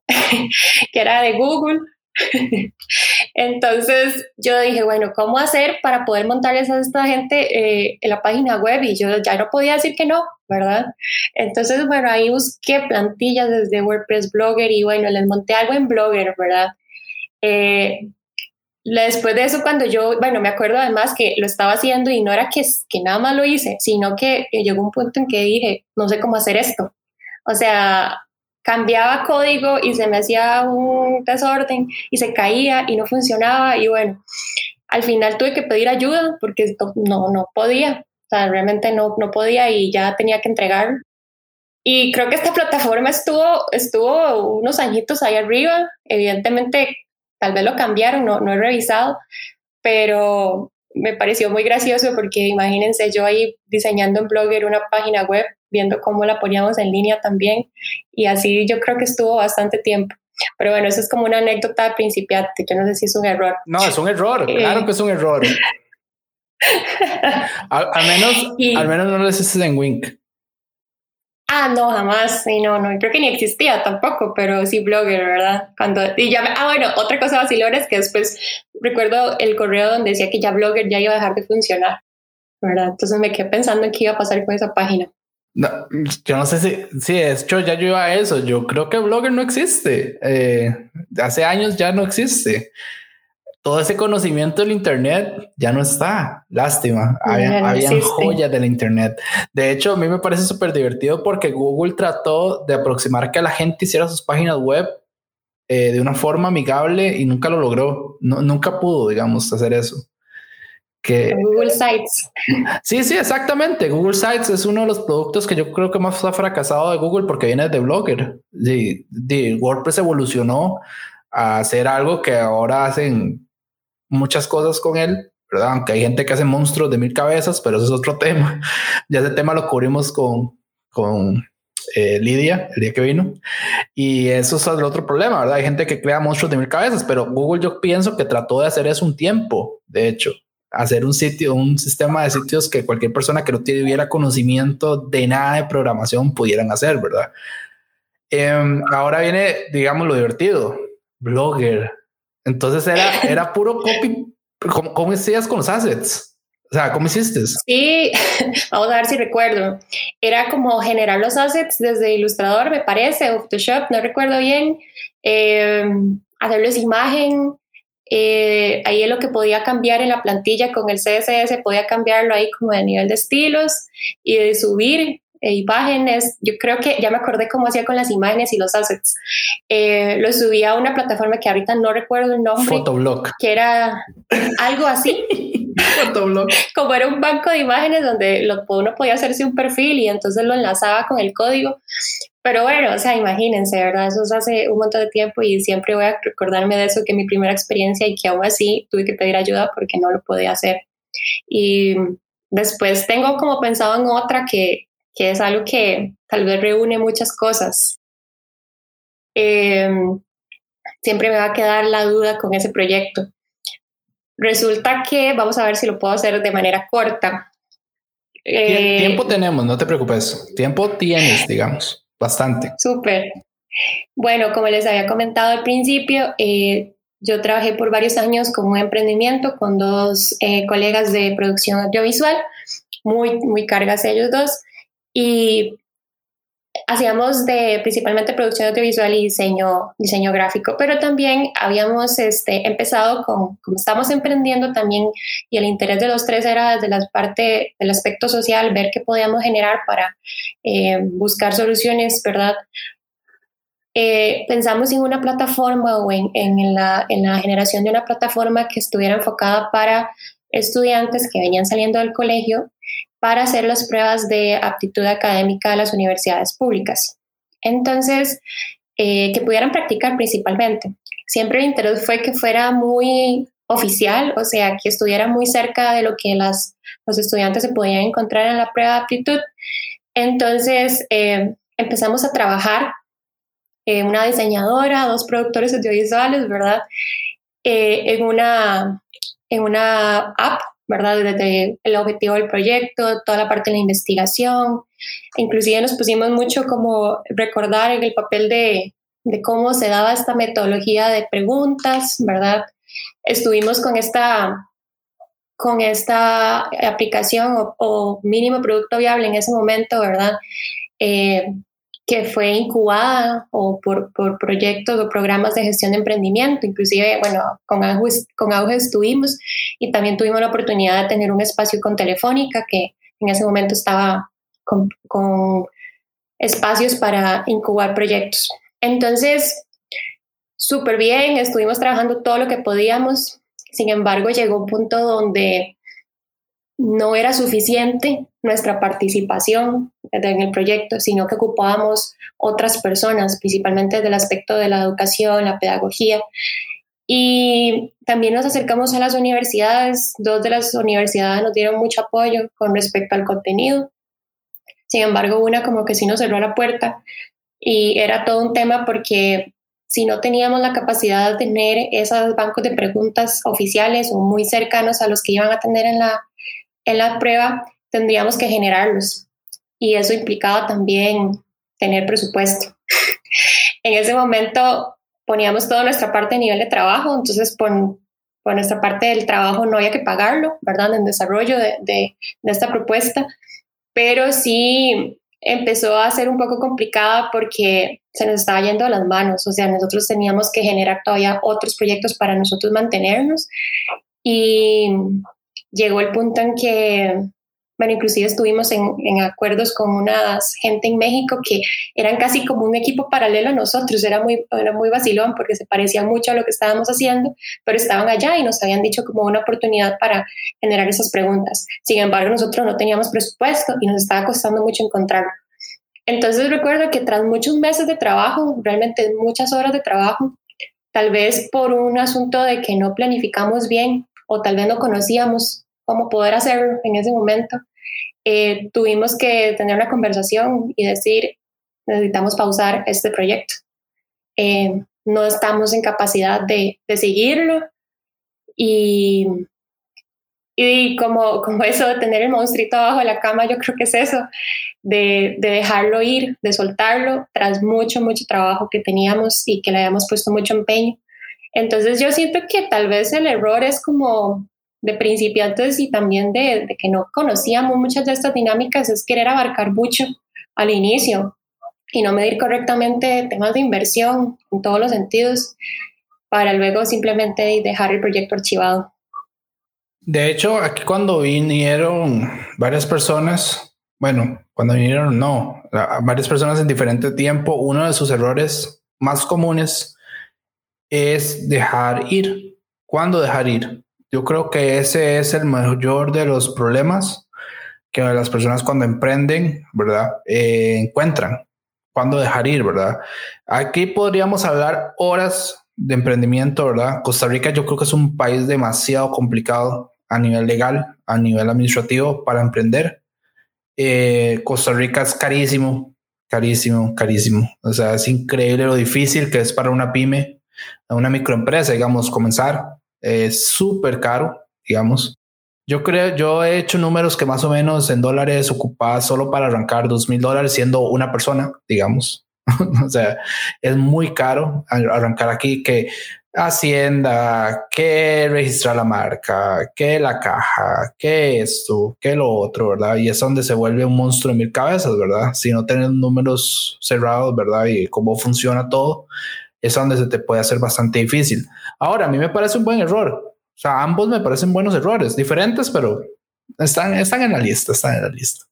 que era de Google. Entonces yo dije, bueno, ¿cómo hacer para poder montarles a esta gente eh, en la página web? Y yo ya no podía decir que no, ¿verdad? Entonces, bueno, ahí busqué plantillas desde WordPress Blogger y bueno, les monté algo en Blogger, ¿verdad? Eh, después de eso, cuando yo, bueno, me acuerdo además que lo estaba haciendo y no era que, que nada más lo hice, sino que llegó un punto en que dije, no sé cómo hacer esto. O sea, cambiaba código y se me hacía un desorden y se caía y no funcionaba y bueno, al final tuve que pedir ayuda porque no, no podía, o sea, realmente no, no podía y ya tenía que entregar. Y creo que esta plataforma estuvo, estuvo unos añitos ahí arriba, evidentemente tal vez lo cambiaron, no, no he revisado, pero me pareció muy gracioso porque imagínense yo ahí diseñando en Blogger una página web viendo cómo la poníamos en línea también. Y así yo creo que estuvo bastante tiempo. Pero bueno, eso es como una anécdota de principiante. Yo no sé si es un error. No, es un error. Eh, claro que es un error. al, menos, al menos no lo hiciste en Wink. Ah, no, jamás. Sí, no, no, creo que ni existía tampoco, pero sí Blogger, ¿verdad? Cuando, y ya, ah, bueno, otra cosa vacilona es que después recuerdo el correo donde decía que ya Blogger ya iba a dejar de funcionar, ¿verdad? Entonces me quedé pensando en qué iba a pasar con esa página. No, yo no sé si, si de hecho ya yo iba a eso. Yo creo que Blogger no existe. Eh, hace años ya no existe todo ese conocimiento del Internet ya no está. Lástima. Había, joyas del Internet. De hecho, a mí me parece súper divertido porque Google trató de aproximar que la gente hiciera sus páginas web eh, de una forma amigable y nunca lo logró. nunca pudo, digamos, hacer eso. Que, Google Sites. Sí, sí, exactamente. Google Sites es uno de los productos que yo creo que más ha fracasado de Google porque viene de Blogger. de WordPress evolucionó a hacer algo que ahora hacen muchas cosas con él, ¿verdad? Aunque hay gente que hace monstruos de mil cabezas, pero eso es otro tema. Ya ese tema lo cubrimos con, con eh, Lidia el día que vino. Y eso es el otro problema, ¿verdad? Hay gente que crea monstruos de mil cabezas, pero Google yo pienso que trató de hacer eso un tiempo, de hecho, hacer un sitio, un sistema de sitios que cualquier persona que no tuviera conocimiento de nada de programación pudieran hacer, ¿verdad? Em, ahora viene, digamos, lo divertido. Blogger, entonces era, era puro copy. ¿Cómo, ¿Cómo hacías con los assets? O sea, ¿cómo hiciste? Sí, vamos a ver si recuerdo. Era como generar los assets desde Illustrator, me parece, o Photoshop, no recuerdo bien. Eh, hacerles imagen. Eh, ahí es lo que podía cambiar en la plantilla con el CSS, podía cambiarlo ahí como de nivel de estilos y de subir e imágenes. Yo creo que ya me acordé cómo hacía con las imágenes y los assets. Eh, lo subí a una plataforma que ahorita no recuerdo el nombre. Photoblock. Que era algo así. Photoblock. Como era un banco de imágenes donde lo, uno podía hacerse un perfil y entonces lo enlazaba con el código. Pero bueno, o sea, imagínense, ¿verdad? Eso es hace un montón de tiempo y siempre voy a recordarme de eso, que mi primera experiencia y que aún así tuve que pedir ayuda porque no lo podía hacer. Y después tengo como pensado en otra que, que es algo que tal vez reúne muchas cosas. Em, siempre me va a quedar la duda con ese proyecto. Resulta que vamos a ver si lo puedo hacer de manera corta. Eh, tiempo tenemos, no te preocupes. Tiempo tienes, digamos, bastante. Súper. Bueno, como les había comentado al principio, eh, yo trabajé por varios años con un emprendimiento con dos eh, colegas de producción audiovisual, muy, muy cargas ellos dos y hacíamos de principalmente producción audiovisual y diseño, diseño gráfico, pero también habíamos este, empezado con, como estamos emprendiendo también, y el interés de los tres era desde la parte del aspecto social, ver qué podíamos generar para eh, buscar soluciones, ¿verdad? Eh, pensamos en una plataforma o en, en, la, en la generación de una plataforma que estuviera enfocada para estudiantes que venían saliendo del colegio para hacer las pruebas de aptitud académica de las universidades públicas. Entonces, eh, que pudieran practicar principalmente. Siempre el interés fue que fuera muy oficial, o sea, que estuviera muy cerca de lo que los estudiantes se podían encontrar en la prueba de aptitud. Entonces, eh, empezamos a trabajar eh, una diseñadora, dos productores audiovisuales, ¿verdad? en, una, en una app ¿verdad? Desde el objetivo del proyecto, toda la parte de la investigación. Inclusive nos pusimos mucho como recordar el papel de, de cómo se daba esta metodología de preguntas, ¿verdad? Estuvimos con esta, con esta aplicación o, mínimo producto viable en ese momento, ¿verdad? Eh, que fue incubada o por, por, proyectos o programas de gestión de emprendimiento. Inclusive, bueno, con Auge, con Auge estuvimos y también tuvimos la oportunidad de tener un espacio con Telefónica que en ese momento estaba con, con espacios para incubar proyectos. Entonces, súper bien, estuvimos trabajando todo lo que podíamos. Sin embargo, llegó un punto donde no era suficiente nuestra participación en el proyecto, sino que ocupábamos otras personas, principalmente del aspecto de la educación, la pedagogía. Y también nos acercamos a las universidades. Dos de las universidades nos dieron mucho apoyo con respecto al contenido. Sin embargo, una como que sí nos cerró la puerta y era todo un tema porque si no teníamos la capacidad de tener esos bancos de preguntas oficiales o muy cercanos a los que iban a tener en la, en la prueba, tendríamos que generarlos. Y eso implicaba también tener presupuesto. en ese momento poníamos toda nuestra parte a nivel de trabajo, entonces por, por nuestra parte del trabajo no había que pagarlo, ¿verdad? En desarrollo de, de, de esta propuesta, pero sí empezó a ser un poco complicada porque se nos estaba yendo a las manos, o sea, nosotros teníamos que generar todavía otros proyectos para nosotros mantenernos y llegó el punto en que bueno, inclusive estuvimos en, en, acuerdos con una gente en México que eran casi como un equipo paralelo a nosotros, era muy, era muy vacilón porque se parecía mucho a lo que estábamos haciendo, pero estaban allá y nos habían dicho como una oportunidad para generar esas preguntas. Sin embargo, nosotros no teníamos presupuesto y nos estaba costando mucho encontrarlo. Entonces recuerdo que tras muchos meses de trabajo, realmente muchas horas de trabajo, tal vez por un asunto de que no planificamos bien o tal vez no conocíamos cómo poder hacerlo en ese momento, eh, tuvimos que tener una conversación y decir, necesitamos pausar este proyecto. Eh, no estamos en capacidad de, de seguirlo y, y como, como eso de tener el monstruito abajo de la cama, yo creo que es eso, de, de, dejarlo ir, de soltarlo tras mucho, mucho trabajo que teníamos y que le habíamos puesto mucho empeño. Entonces yo siento que tal vez el error es como de principiantes y también de, que no conocíamos muchas de estas dinámicas es querer abarcar mucho al inicio y no medir correctamente temas de inversión en todos los sentidos para luego simplemente dejar el proyecto archivado. De hecho, aquí cuando vinieron varias personas, bueno, cuando vinieron no, varias personas en diferente tiempo, uno de sus errores más comunes es dejar ir. ¿Cuándo dejar ir? Yo creo que ese es el mayor de los problemas que las personas cuando emprenden, ¿verdad? Eh, encuentran. Cuándo dejar ir, ¿verdad? Aquí podríamos hablar horas de emprendimiento, ¿verdad? Costa Rica yo creo que es un país demasiado complicado a nivel legal, a nivel administrativo para emprender. Eh, Costa Rica es carísimo, carísimo, carísimo. O sea, es increíble lo difícil que es para una pyme, una microempresa, digamos, comenzar es súper caro, digamos. Yo creo, yo he hecho números que más o menos en dólares ocupadas solo para arrancar dos mil dólares siendo una persona, digamos. o sea, es muy caro arrancar aquí que Hacienda, que registrar la marca, que la caja, que esto, que lo otro, ¿verdad? Y es donde se vuelve un monstruo de mil cabezas, ¿verdad? Si no tienes números cerrados, ¿verdad? Y cómo funciona todo, es donde se te puede hacer bastante difícil. Ahora, a mí me parece un buen error. O sea, ambos me parecen buenos errores, diferentes, pero están, están en la lista, están en la lista.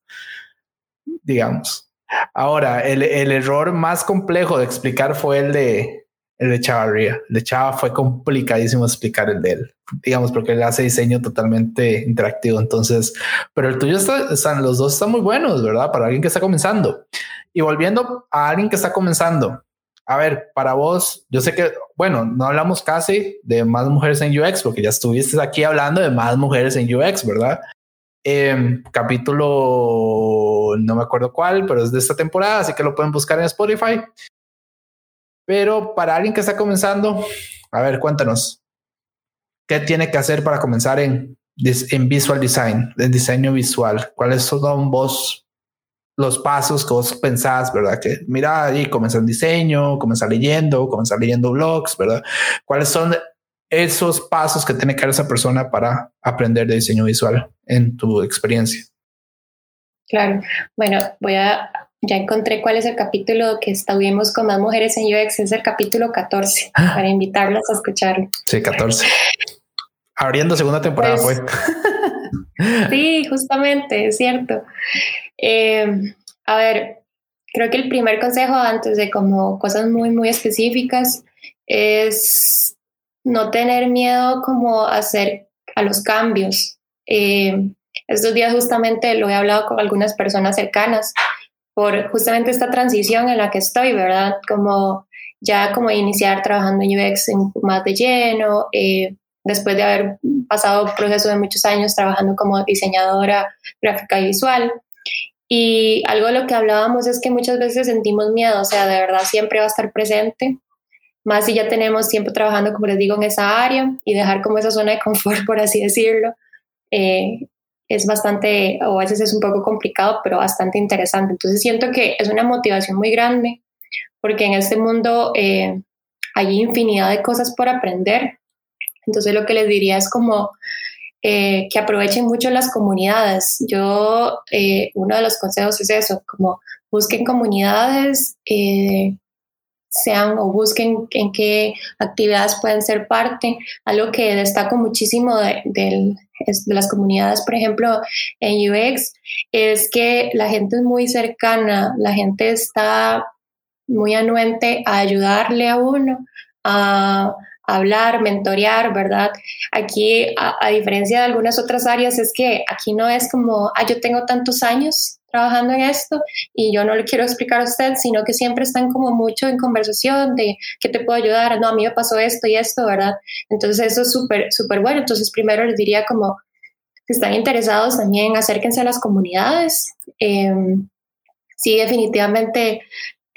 Digamos. Ahora, el, el error más complejo de explicar fue el de, el de Chavarría. El de Chava fue complicadísimo explicar el de él, digamos, porque él hace diseño totalmente interactivo. Entonces, pero el tuyo está, están, los dos están muy buenos, ¿verdad? Para alguien que está comenzando. Y volviendo a alguien que está comenzando, a ver, para vos, yo sé que, bueno, no hablamos casi de más mujeres en UX, porque ya estuviste aquí hablando de más mujeres en UX, ¿verdad? Eh, capítulo, no me acuerdo cuál, pero es de esta temporada, así que lo pueden buscar en Spotify. Pero para alguien que está comenzando, a ver, cuéntanos, ¿qué tiene que hacer para comenzar en, en visual design, en diseño visual? ¿Cuáles son vos los pasos que vos pensás, ¿verdad? Que mira, ahí comenzar diseño, comenzar leyendo, comenzar leyendo blogs, ¿verdad? ¿Cuáles son esos pasos que tiene que dar esa persona para aprender de diseño visual en tu experiencia? Claro, bueno, voy a, ya encontré cuál es el capítulo que estuvimos con más mujeres en UX, es el capítulo 14, ah. para invitarlas a escucharlo. Sí, 14. Abriendo segunda temporada, pues, Sí, justamente, es cierto. Eh, a ver, creo que el primer consejo antes de como cosas muy, muy específicas es no tener miedo como hacer a los cambios. Eh, estos días justamente lo he hablado con algunas personas cercanas por justamente esta transición en la que estoy, ¿verdad? Como ya como iniciar trabajando en UX más de lleno, eh, después de haber pasado un proceso de muchos años trabajando como diseñadora gráfica y visual. Y algo de lo que hablábamos es que muchas veces sentimos miedo, o sea, de verdad siempre va a estar presente, más si ya tenemos tiempo trabajando, como les digo, en esa área y dejar como esa zona de confort, por así decirlo, eh, es bastante, o a veces es un poco complicado, pero bastante interesante. Entonces siento que es una motivación muy grande, porque en este mundo eh, hay infinidad de cosas por aprender. Entonces lo que les diría es como eh, que aprovechen mucho las comunidades. Yo, eh, uno de los consejos es eso, como busquen comunidades, eh, sean o busquen en qué actividades pueden ser parte. Algo que destaco muchísimo de, de, las comunidades, por ejemplo, en UX, es que la gente es muy cercana, la gente está muy anuente a ayudarle a uno, a hablar, mentorear, ¿verdad? Aquí, a, diferencia de algunas otras áreas, es que aquí no es como, ah, yo tengo tantos años trabajando en esto y yo no le quiero explicar a usted, sino que siempre están como mucho en conversación de qué te puedo ayudar, no, a mí me pasó esto y esto, ¿verdad? Entonces eso es súper, súper bueno. Entonces primero les diría como, si están interesados también, acérquense a las comunidades. Em, sí, definitivamente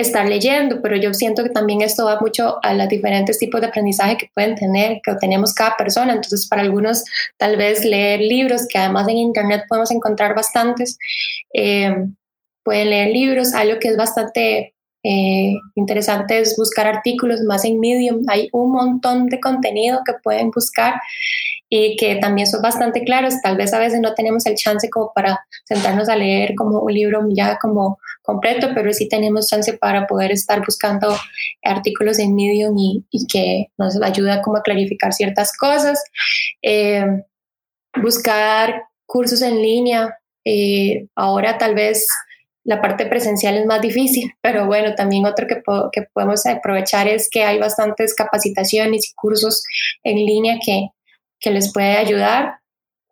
estar leyendo, pero yo siento que también esto va mucho a los diferentes tipos de aprendizaje que pueden tener, que tenemos cada persona. Entonces, para algunos, tal vez leer libros, que además en Internet podemos encontrar bastantes, eh, pueden leer libros. Algo que es bastante eh, interesante es buscar artículos más en Medium. Hay un montón de contenido que pueden buscar y que también son bastante claros. Tal vez a veces no tenemos el chance como para sentarnos a leer como un libro ya como completo, pero sí tenemos chance para poder estar buscando artículos en Medium y, que nos ayuda como a clarificar ciertas cosas. Eh, buscar cursos en línea. Eh, ahora tal vez la parte presencial es más difícil, pero bueno, también otro que, que podemos aprovechar es que hay bastantes capacitaciones y cursos en línea que, que les puede ayudar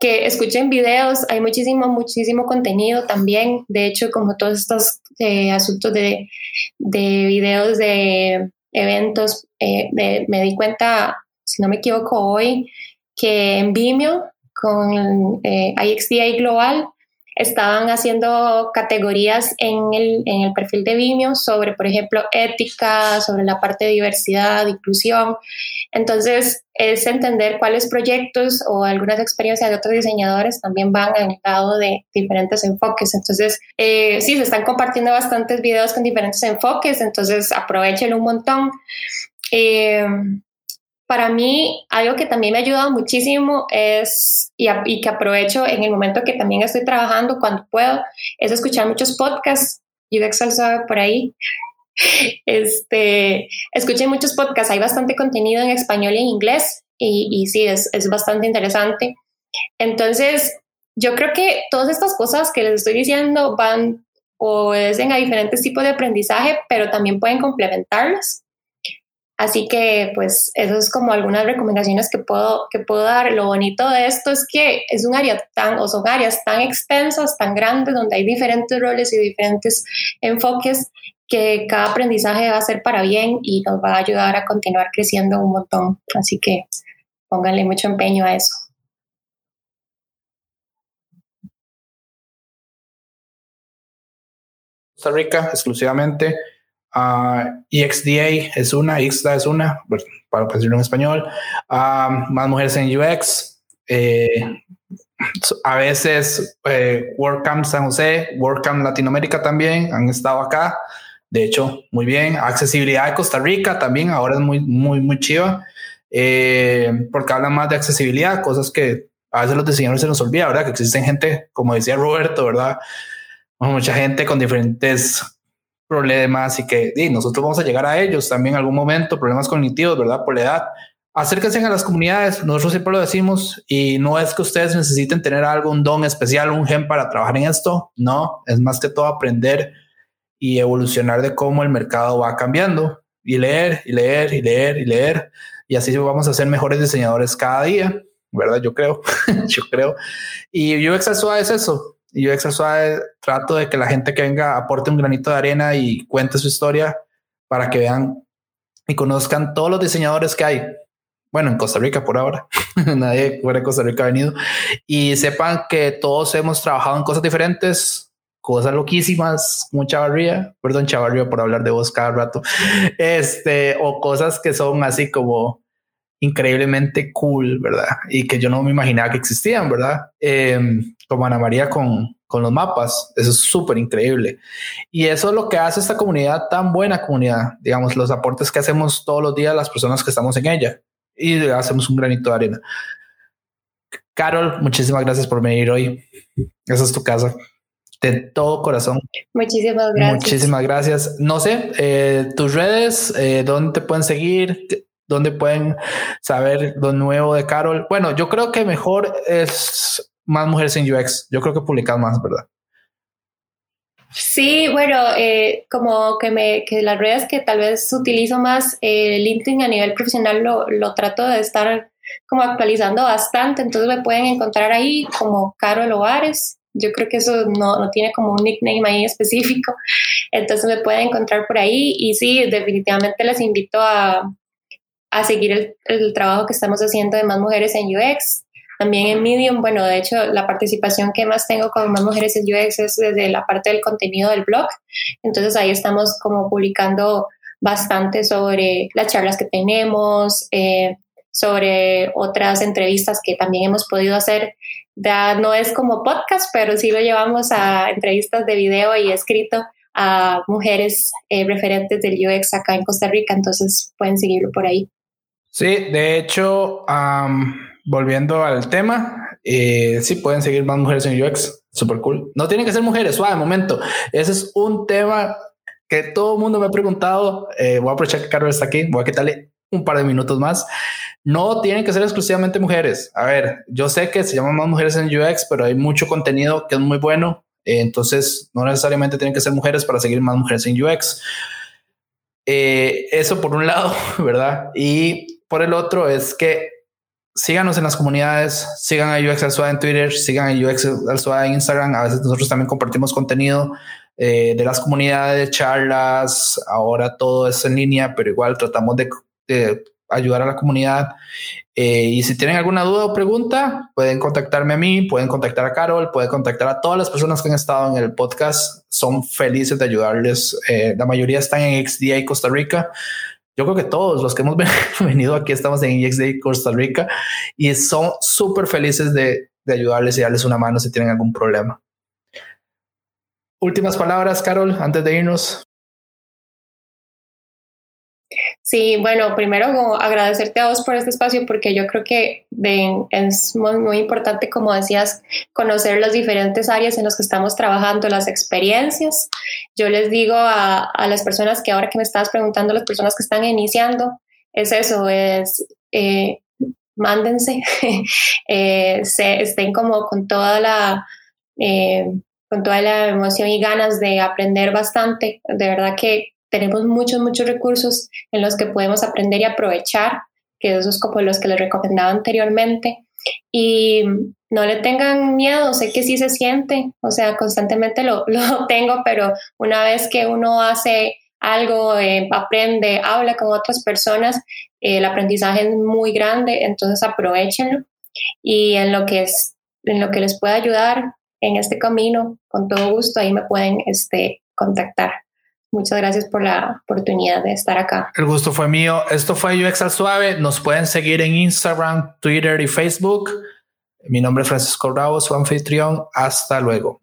que escuchen videos, hay muchísimo, muchísimo contenido también. De hecho, como todos estos eh, asuntos de, de, videos de eventos, eh, me di cuenta, si no me equivoco, hoy, que en Vimeo, con eh, IXDA Global, estaban haciendo categorías en el, en el, perfil de Vimeo sobre, por ejemplo, ética, sobre la parte de diversidad, inclusión. Entonces, es entender cuáles proyectos o algunas experiencias de otros diseñadores también van al lado de diferentes enfoques. Entonces, eh, sí, se están compartiendo bastantes videos con diferentes enfoques, entonces aprovechen un montón. Eh, para mí, algo que también me ha ayudado muchísimo es, y, que aprovecho en el momento que también estoy trabajando, cuando puedo, es escuchar muchos podcasts. UX sabe por ahí. Este, escuché muchos podcasts, hay bastante contenido en español y en inglés, y, y sí, es, es bastante interesante. Entonces, yo creo que todas estas cosas que les estoy diciendo van o obedecen a diferentes tipos de aprendizaje, pero también pueden complementarlas. Así que pues eso es como algunas recomendaciones que puedo, que puedo dar. Lo bonito de esto es que es un área tan, o son áreas tan extensas, tan grandes, donde hay diferentes roles y diferentes enfoques que cada aprendizaje va a ser para bien y nos va a ayudar a continuar creciendo un montón. Así que pónganle mucho empeño a eso. Costa Rica exclusivamente Uh, EXDA es una, IXDA es una, para decirlo en español. más mujeres en UX. Eh, a veces eh, WordCamp San José, WordCamp Latinoamérica también han estado acá. De hecho, muy bien. Accesibilidad de Costa Rica también ahora es muy, muy, muy chiva. Eh, porque hablan más de accesibilidad, cosas que a veces los diseñadores se nos olvida, ¿verdad? Que existen gente, como decía Roberto, ¿verdad? Mucha gente con diferentes problemas y que nosotros vamos a llegar a ellos también en algún momento, problemas cognitivos, ¿verdad? Por la edad. Acérquense a las comunidades, nosotros siempre lo decimos y no es que ustedes necesiten tener algo, un don especial, un gen para trabajar en esto, no, es más que todo aprender y evolucionar de cómo el mercado va cambiando y leer y leer y leer y leer y así vamos a ser mejores diseñadores cada día, ¿verdad? Yo creo, yo creo. Y UX es eso, y yo Suave trato de que la gente que venga aporte un granito de arena y cuente su historia para que vean y conozcan todos los diseñadores que hay. Bueno, en Costa Rica por ahora, nadie fuera de Costa Rica ha venido. Y sepan que todos hemos trabajado en cosas diferentes, cosas loquísimas, como Chavarría, perdón Chavarría por hablar de vos cada rato, este, o cosas que son así como increíblemente cool, ¿verdad? Y que yo no me imaginaba que existían, ¿verdad? Em, como Ana María con, con los mapas, eso es súper increíble. Y eso es lo que hace esta comunidad tan buena comunidad, digamos, los aportes que hacemos todos los días las personas que estamos en ella y hacemos un granito de arena. Carol, muchísimas gracias por venir hoy. Esa es tu casa. De todo corazón. Muchísimas gracias. Muchísimas gracias. No sé, eh, tus redes, eh, dónde te pueden seguir, dónde pueden saber lo nuevo de Carol. Bueno, yo creo que mejor es más mujeres en UX. Yo creo que publicas más, ¿verdad? Sí, bueno, eh, como que, me, que las redes que tal vez utilizo más, eh, LinkedIn a nivel profesional lo, lo trato de estar como actualizando bastante, entonces me pueden encontrar ahí como Carol Ovares. Yo creo que eso no, no, tiene como un nickname ahí específico, entonces me pueden encontrar por ahí y sí, definitivamente les invito a, a seguir el, trabajo que estamos haciendo de más mujeres en UX. También en Medium, bueno, de hecho, la participación que más tengo con más mujeres en UX es desde la parte del contenido del blog. Entonces ahí estamos como publicando bastante sobre las charlas que tenemos, eh, sobre otras entrevistas que también hemos podido hacer. No es como podcast, pero sí lo llevamos a entrevistas de video y escrito a mujeres eh, referentes del UX acá en Costa Rica, entonces pueden seguirlo por ahí. Sí, de hecho, volviendo al tema, eh, sí pueden seguir más mujeres en UX, super cool. No tienen que ser mujeres, suave, momento. Ese es un tema que todo el mundo me ha preguntado. Eh, voy a aprovechar que Carlos está aquí, voy a quitarle un par de minutos más. No tienen que ser exclusivamente mujeres. A ver, yo sé que se llaman más mujeres en UX, pero hay mucho contenido que es muy bueno. Eh, entonces, no necesariamente tienen que ser mujeres para seguir más mujeres en UX. Eh, eso por un lado, ¿verdad? Y por el otro es que síganos en las comunidades, sigan a UX al Suave en Twitter, sigan a UX al Suave en Instagram. A veces nosotros también compartimos contenido eh, de las comunidades, charlas. Ahora todo es en línea, pero igual tratamos de, de ayudar a la comunidad. Eh, y si tienen alguna duda o pregunta, pueden contactarme a mí, pueden contactar a Carol, pueden contactar a todas las personas que han estado en el podcast. Son felices de ayudarles. Eh, la mayoría están en XDA Costa Rica yo creo que todos los que hemos venido aquí estamos en EXD Costa Rica y son súper felices de, de ayudarles y darles una mano si tienen algún problema. Últimas palabras, Carol, antes de irnos. Sí, bueno, primero agradecerte a vos por este espacio porque yo creo que es muy, importante, como decías, conocer las diferentes áreas en las que estamos trabajando, las experiencias. Yo les digo a, las personas que ahora que me estabas preguntando, las personas que están iniciando, es eso, es eh, mándense, eh, se, estén como con toda la... Eh, con toda la emoción y ganas de aprender bastante. De verdad que tenemos muchos, muchos recursos en los que podemos aprender y aprovechar, que esos como los que les recomendaba anteriormente. Y no le tengan miedo, sé que sí se siente, o sea, constantemente lo, lo tengo, pero una vez que uno hace algo, eh, aprende, habla con otras personas, eh, el aprendizaje es muy grande, entonces aprovechenlo y en lo que es, en lo que les pueda ayudar en este camino, con todo gusto, ahí me pueden este, contactar. Muchas gracias por la oportunidad de estar acá. El gusto fue mío. Esto fue UX al Suave. Nos pueden seguir en Instagram, Twitter y Facebook. Mi nombre es Francisco Bravo, su anfitrión. Hasta luego.